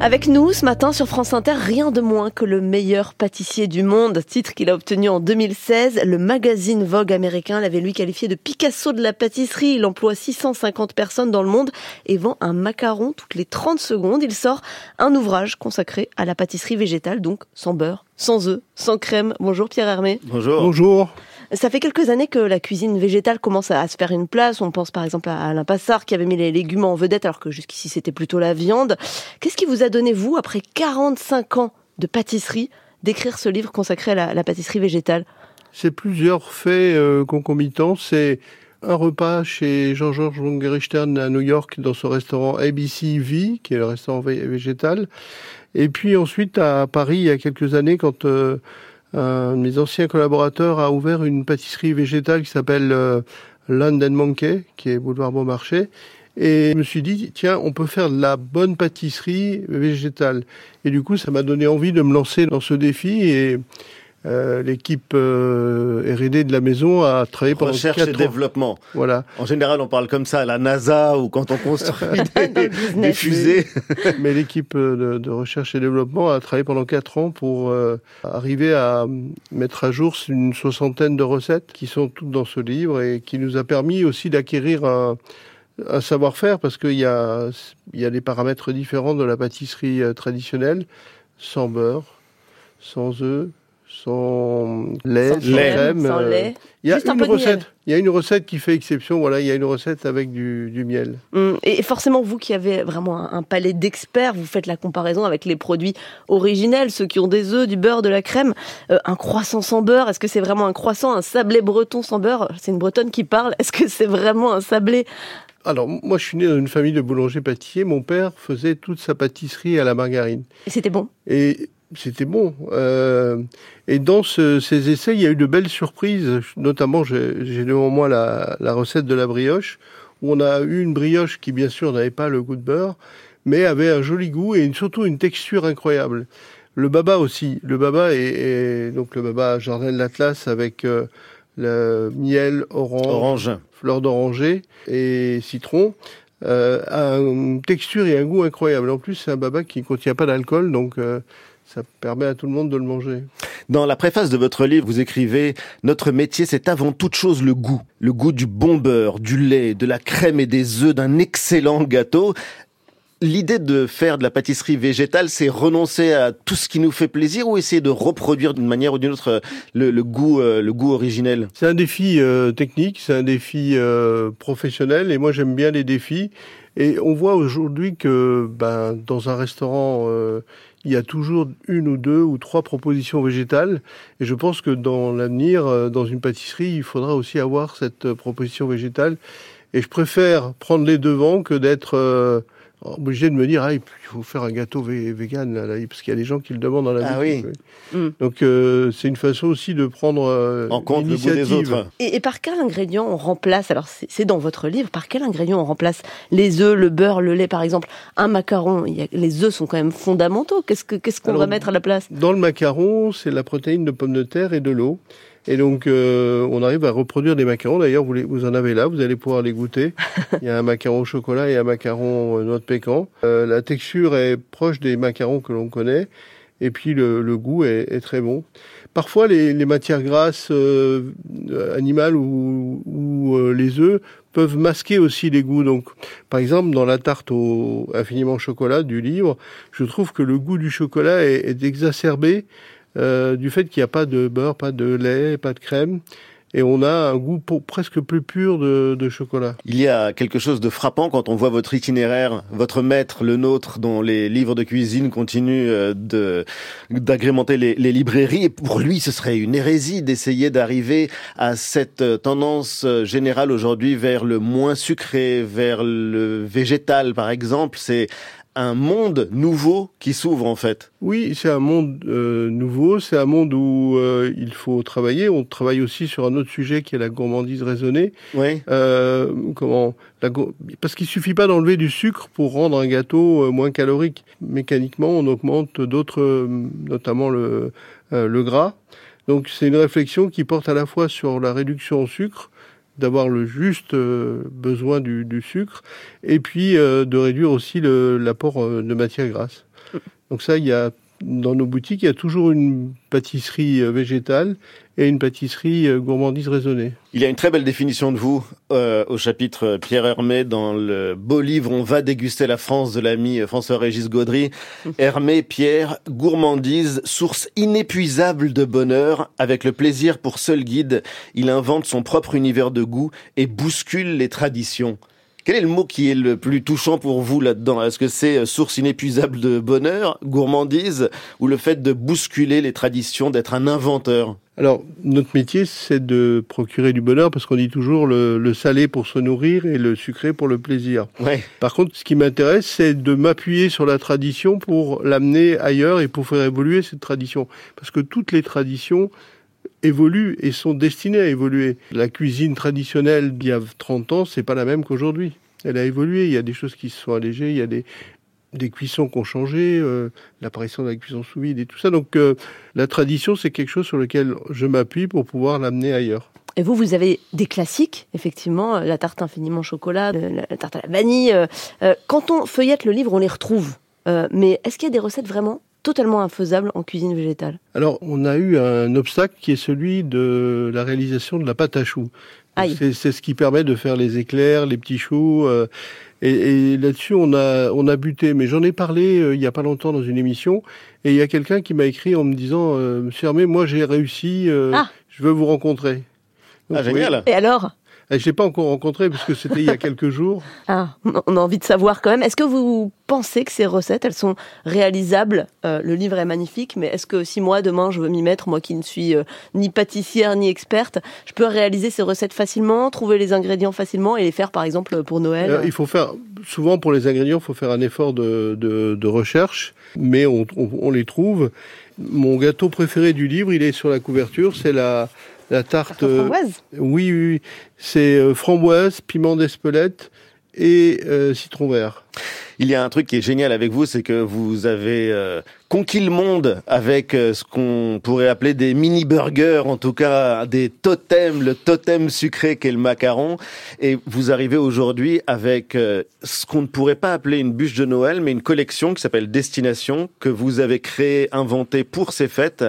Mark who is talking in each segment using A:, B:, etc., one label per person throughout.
A: Avec nous ce matin sur France Inter, rien de moins que le meilleur pâtissier du monde, titre qu'il a obtenu en 2016. Le magazine Vogue américain l'avait lui qualifié de Picasso de la pâtisserie. Il emploie 650 personnes dans le monde et vend un macaron toutes les 30 secondes. Il sort un ouvrage consacré à la pâtisserie végétale, donc sans beurre, sans œufs, sans crème. Bonjour Pierre Hermé.
B: Bonjour.
C: Bonjour.
A: Ça fait quelques années que la cuisine végétale commence à se faire une place. On pense par exemple à Alain Passard qui avait mis les légumes en vedette alors que jusqu'ici c'était plutôt la viande. Qu'est-ce qui vous a donné, vous, après 45 ans de pâtisserie, d'écrire ce livre consacré à la, pâtisserie végétale?
C: C'est plusieurs faits euh, concomitants. C'est un repas chez Jean-Georges von Gerichten à New York dans ce restaurant ABCV, qui est le restaurant végétal. Et puis ensuite à Paris il y a quelques années quand... Euh, un de mes anciens collaborateurs a ouvert une pâtisserie végétale qui s'appelle euh, Monkey, qui est boulevard Beaumarchais. Et je me suis dit, tiens, on peut faire de la bonne pâtisserie végétale. Et du coup, ça m'a donné envie de me lancer dans ce défi. Et euh, l'équipe euh, R&D de la maison a travaillé pendant
B: recherche et développement.
C: Voilà.
B: En général, on parle comme ça à la NASA ou quand on construit des, fusées.
C: Mais l'équipe de, de, recherche et développement a travaillé pendant quatre ans pour euh, arriver à mettre à jour une soixantaine de recettes qui sont toutes dans ce livre et qui nous a permis aussi d'acquérir un, un savoir-faire parce qu'il y a, il y a des paramètres différents de la pâtisserie traditionnelle, sans beurre, sans œufs, sans lait, sans, crème.
A: Sans euh, lait.
C: Il y a une recette. Il y a une recette qui fait exception. Voilà, il y a une recette avec du, du miel.
A: Hum, et forcément, vous qui avez vraiment un, palais d'experts, vous faites la comparaison avec les produits originels, ceux qui ont des œufs, du beurre, de la crème. Euh, un croissant sans beurre, est-ce que c'est vraiment un croissant, un sablé breton sans beurre? C'est une bretonne qui parle. Est-ce que c'est vraiment un sablé?
C: Alors, moi, je suis né dans une famille de boulangers-pâtissiers. Mon père faisait toute sa pâtisserie à la margarine.
A: Et c'était bon?
C: Et c'était bon. Euh, et dans ces essais, il y a eu de belles surprises. Notamment, j'ai devant moi la, la, recette de la brioche, où on a eu une brioche qui, bien sûr, n'avait pas le goût de beurre, mais avait un joli goût et surtout une texture incroyable. Le baba aussi. Le baba est, donc le baba jardin de l'Atlas avec euh, le miel orange,
B: orange.
C: fleur d'oranger et citron. Euh, a une texture et un goût incroyable. En plus, c'est un baba qui ne contient pas d'alcool, donc euh, ça permet à tout le monde de le manger.
B: Dans la préface de votre livre, vous écrivez Notre métier, c'est avant toute chose le goût. Le goût du bon beurre, du lait, de la crème et des œufs, d'un excellent gâteau. L'idée de faire de la pâtisserie végétale, c'est renoncer à tout ce qui nous fait plaisir ou essayer de reproduire d'une manière ou d'une autre le, goût, euh, le goût originel?
C: C'est un défi euh, technique, c'est un défi euh, professionnel, et moi j'aime bien les défis. Et on voit aujourd'hui que ben, dans un restaurant il y a toujours une ou deux ou trois propositions végétales. Et je pense que dans l'avenir, euh, dans une pâtisserie, il faudra aussi avoir cette euh, proposition végétale. Et je préfère prendre les devants que d'être euh, obligé de me dire ah il faut faire un gâteau vegan là, parce qu'il y a des gens qui le demandent dans la
B: ah oui.
C: Mm. Donc euh, c'est une façon aussi de prendre euh,
B: en compte le goût des autres.
A: Et, et, par quel ingrédient on remplace Alors c'est dans votre livre. Par quel ingrédient on remplace les œufs, le beurre, le lait par exemple? Un macaron. Il y a, les œufs sont quand même fondamentaux. Qu'est-ce que qu'est-ce qu'on va mettre à la place?
C: Dans le macaron, c'est la protéine de pommes de terre et de l'eau. Et donc, euh, on arrive à reproduire des macarons. D'ailleurs, vous, vous en avez là, vous allez pouvoir les goûter. Il y a un macaron au chocolat et un macaron euh, noix de pécan. Euh, la texture est proche des macarons que l'on connaît. Et puis, le, le goût est, est, très bon. Parfois, les, les matières grasses euh, animales ou, ou les œufs peuvent masquer aussi les goûts. Donc, par exemple, dans la tarte au infiniment chocolat du livre, je trouve que le goût du chocolat est, est exacerbé euh, du fait qu'il n'y a pas de beurre, pas de lait, pas de crème. Et on a un goût presque plus pur de, de, chocolat.
B: Il y a quelque chose de frappant quand on voit votre itinéraire, votre maître, le nôtre, dont les livres de cuisine continuent euh, d'agrémenter les, les, librairies. Et pour lui, ce serait une hérésie d'essayer d'arriver à cette euh, tendance générale aujourd'hui vers le moins sucré, vers le végétal, par exemple. C'est un monde nouveau qui s'ouvre en fait.
C: Oui, c'est un monde euh, nouveau, c'est un monde où euh, il faut travailler. On travaille aussi sur un autre sujet qui est la gourmandise raisonnée.
B: Oui.
C: Euh, comment la, Parce qu'il suffit pas d'enlever du sucre pour rendre un gâteau euh, moins calorique. Mécaniquement, on augmente d'autres, notamment le, le gras. Donc c'est une réflexion qui porte à la fois sur la réduction au sucre, d'avoir le juste euh, besoin du, du, sucre et puis euh, de réduire aussi l'apport euh, de matière grasse. Donc ça, il y a dans nos boutiques, il y a toujours une pâtisserie euh, végétale et une pâtisserie euh, gourmandise raisonnée.
B: Il y a une très belle définition de vous euh, au chapitre Pierre Hermé dans le beau livre On va déguster la France de l'ami François-Régis Gaudry. Hermé, Pierre, gourmandise, source inépuisable de bonheur, avec le plaisir pour seul guide, il invente son propre univers de goût et bouscule les traditions. Quel est le mot qui est le plus touchant pour vous là-dedans? Est-ce que c'est euh, source inépuisable de bonheur, gourmandise, ou le fait de bousculer les traditions, d'être un inventeur?
C: Alors, notre métier, c'est de procurer du bonheur parce qu'on dit toujours le, salé pour se nourrir et le sucré pour le plaisir.
B: Ouais.
C: Par contre, ce qui m'intéresse, c'est de m'appuyer sur la tradition pour l'amener ailleurs et pour faire évoluer cette tradition. Parce que toutes les traditions évoluent et sont destinées à évoluer. La cuisine traditionnelle d'il y a 30 ans, c'est pas la même qu'aujourd'hui. Elle a évolué, il y a des choses qui se sont allégées, il y a des, cuissons qui ont changé, euh, l'apparition de la cuisson sous vide et tout ça. Donc euh, la tradition, c'est quelque chose sur lequel je m'appuie pour pouvoir l'amener ailleurs.
A: Et vous, vous avez des classiques, effectivement, la tarte infiniment chocolat, la tarte à la vanille. Euh, quand on feuillette le livre, on les retrouve. mais est-ce qu'il y a des recettes vraiment totalement infaisable en cuisine végétale
C: Alors, on a eu un obstacle qui est celui de la réalisation de la pâte à choux. C'est ce qui permet de faire les éclairs, les petits choux. Euh, et, là-dessus, on a, on a buté. Mais j'en ai parlé euh, il y a pas longtemps dans une émission. Et il y a quelqu'un qui m'a écrit en me disant euh, Monsieur Hermé, moi j'ai réussi, ah. je veux vous rencontrer.
B: ah, génial.
A: Et alors?
C: Je l'ai pas encore rencontré parce que c'était il y a quelques jours.
A: Ah, on a envie de savoir quand même. Est-ce que vous pensez que ces recettes, elles sont réalisables? Euh, Le livre est magnifique, mais est-ce que si moi demain je veux m'y mettre, moi qui ne suis euh, ni pâtissière ni experte, je peux réaliser ces recettes facilement, trouver les ingrédients facilement et les faire par exemple pour Noël?
C: Euh, Il faut faire souvent pour les ingrédients, il faut faire un effort de, de, recherche, mais on, on les trouve. Mon gâteau préféré du livre, il est sur la couverture, c'est la la tarte.
A: Euh, framboise
C: Oui, oui, c'est euh, framboise, piment d'Espelette et euh, citron vert.
B: Il y a un truc qui est génial avec vous, c'est que vous avez conquis le monde avec euh, ce qu'on pourrait appeler des mini burgers, en tout cas des totems, le totem sucré qu'est le macaron. Et vous arrivez aujourd'hui avec euh, ce qu'on ne pourrait pas appeler une bûche de Noël, mais une collection qui s'appelle Destination, que vous avez créée, inventée pour ces fêtes.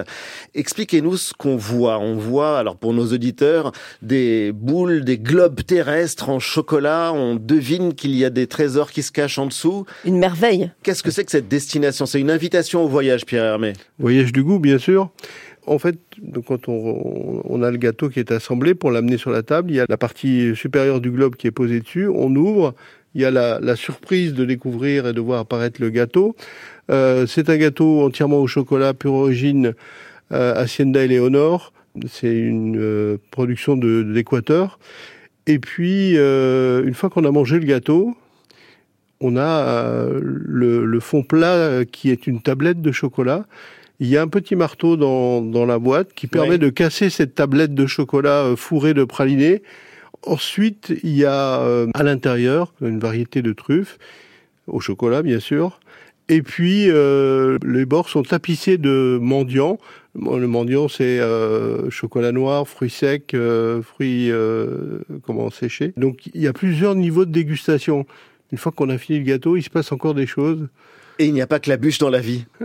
B: Expliquez-nous ce qu'on voit. On voit, alors pour nos auditeurs, des boules, des globes terrestres en chocolat. On devine qu'il y a des trésors qui se cachent en dessous.
A: Une merveille.
B: Qu'est-ce que c'est que cette destination? C'est une invitation voyage, Pierre Hermé
C: Voyage du goût, bien sûr. En fait, quand on, a le gâteau qui est assemblé pour l'amener sur la table, il y a la partie supérieure du globe qui est posée dessus. On ouvre, il y a la, surprise de découvrir et de voir apparaître le gâteau. Euh, c'est un gâteau entièrement au chocolat, pure origine, euh, Hacienda Eleonore. C'est une euh, production de, l'Équateur. Et puis, une fois qu'on a mangé le gâteau, on a euh, le, fond plat euh, qui est une tablette de chocolat. Il y a un petit marteau dans, dans la boîte qui permet de casser cette tablette de chocolat euh, fourrée de praliné. Ensuite, il y a à l'intérieur une variété de truffes, au chocolat bien sûr. Et puis, les bords sont tapissés de mendiant. Le mendiant, c'est chocolat noir, fruits secs, fruits comment séchés. Donc, il y a plusieurs niveaux de dégustation une fois qu'on a fini le gâteau, il se passe encore des choses.
B: Et il n'y a pas que la bûche dans la vie.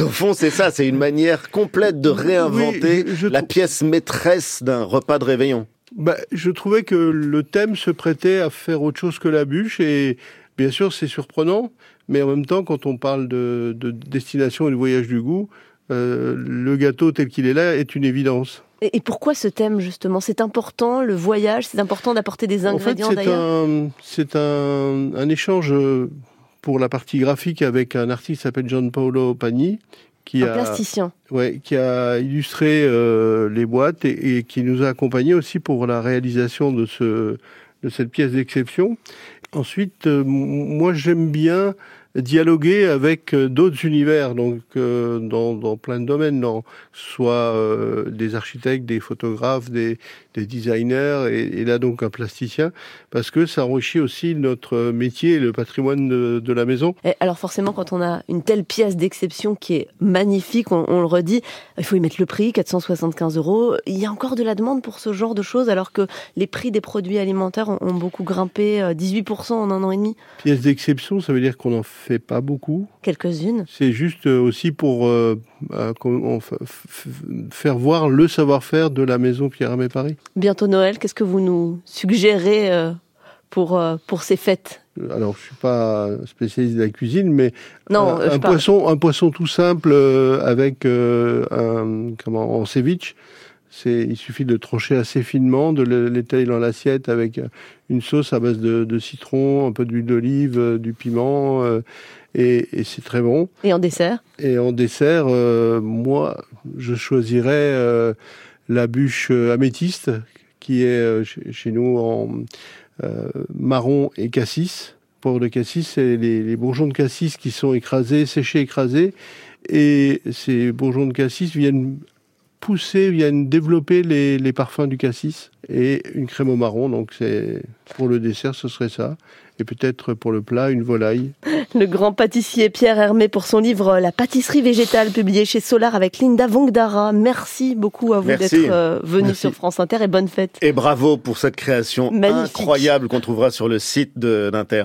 B: Au fond, c'est ça, c'est une manière complète de réinventer la pièce maîtresse d'un repas de réveillon.
C: Bah, je trouvais que le thème se prêtait à faire autre chose que la bûche et bien sûr c'est surprenant, mais en même temps quand on parle de, destination et de voyage du goût, euh, le gâteau tel qu'il est là est une évidence.
A: Et pourquoi ce thème justement? C'est important le voyage, c'est important d'apporter des ingrédients d'ailleurs?
C: C'est un, un, échange euh, pour la partie graphique avec un artiste qui s'appelle John Paolo Pani.
A: Qui un a, plasticien.
C: Ouais, qui a illustré euh, les boîtes et, et, qui nous a accompagnés aussi pour la réalisation de ce de cette pièce d'exception. Ensuite, euh, moi j'aime bien dialoguer avec euh, d'autres univers, donc euh, dans, dans, plein de domaines, dans, soit euh, des architectes, des photographes, des, des designers et, là donc un plasticien, parce que ça enrichit aussi notre métier et le patrimoine de, la maison.
A: Et alors forcément, quand on a une telle pièce d'exception qui est magnifique, on, le redit, il faut y mettre le prix, 475 euros. Il y a encore de la demande pour ce genre de choses, alors que les prix des produits alimentaires ont, beaucoup grimpé, 18% euh, en un an et demi.
C: Pièce d'exception, ça veut dire qu'on n'en fait pas beaucoup.
A: Quelques-unes.
C: C'est juste euh, aussi pour euh, faire voir le savoir-faire de la maison Pierre Hermé Paris.
A: Bientôt Noël, qu'est-ce que vous nous suggérez euh, pour, euh, pour ces fêtes?
C: Alors, je suis pas spécialiste de la cuisine, mais non, un, poisson, un poisson tout simple euh, avec un comment en ceviche. Il suffit de trancher assez finement, de l'étaler dans l'assiette avec une sauce à base de, de citron, un peu d'huile d'olive, du piment, et, et c'est très bon.
A: Et en dessert?
C: Et en dessert, moi, je choisirais la bûche euh, améthyste, qui est euh, chez nous en euh, marron et cassis. Pour de cassis, c'est les, bourgeons de cassis qui sont écrasés, séchés, écrasés. Et ces bourgeons de cassis viennent pousser, viennent développer les, les parfums du cassis et une crème au marron. Donc c'est pour le dessert, ce serait ça et peut-être pour le plat une volaille.
A: Le grand pâtissier Pierre Hermé pour son livre La pâtisserie végétale publié chez Solar avec Linda Vongdara. Merci beaucoup à vous d'être euh, venu sur France Inter et bonne fête.
B: Et bravo pour cette création incroyable qu'on trouvera sur le site d'Inter.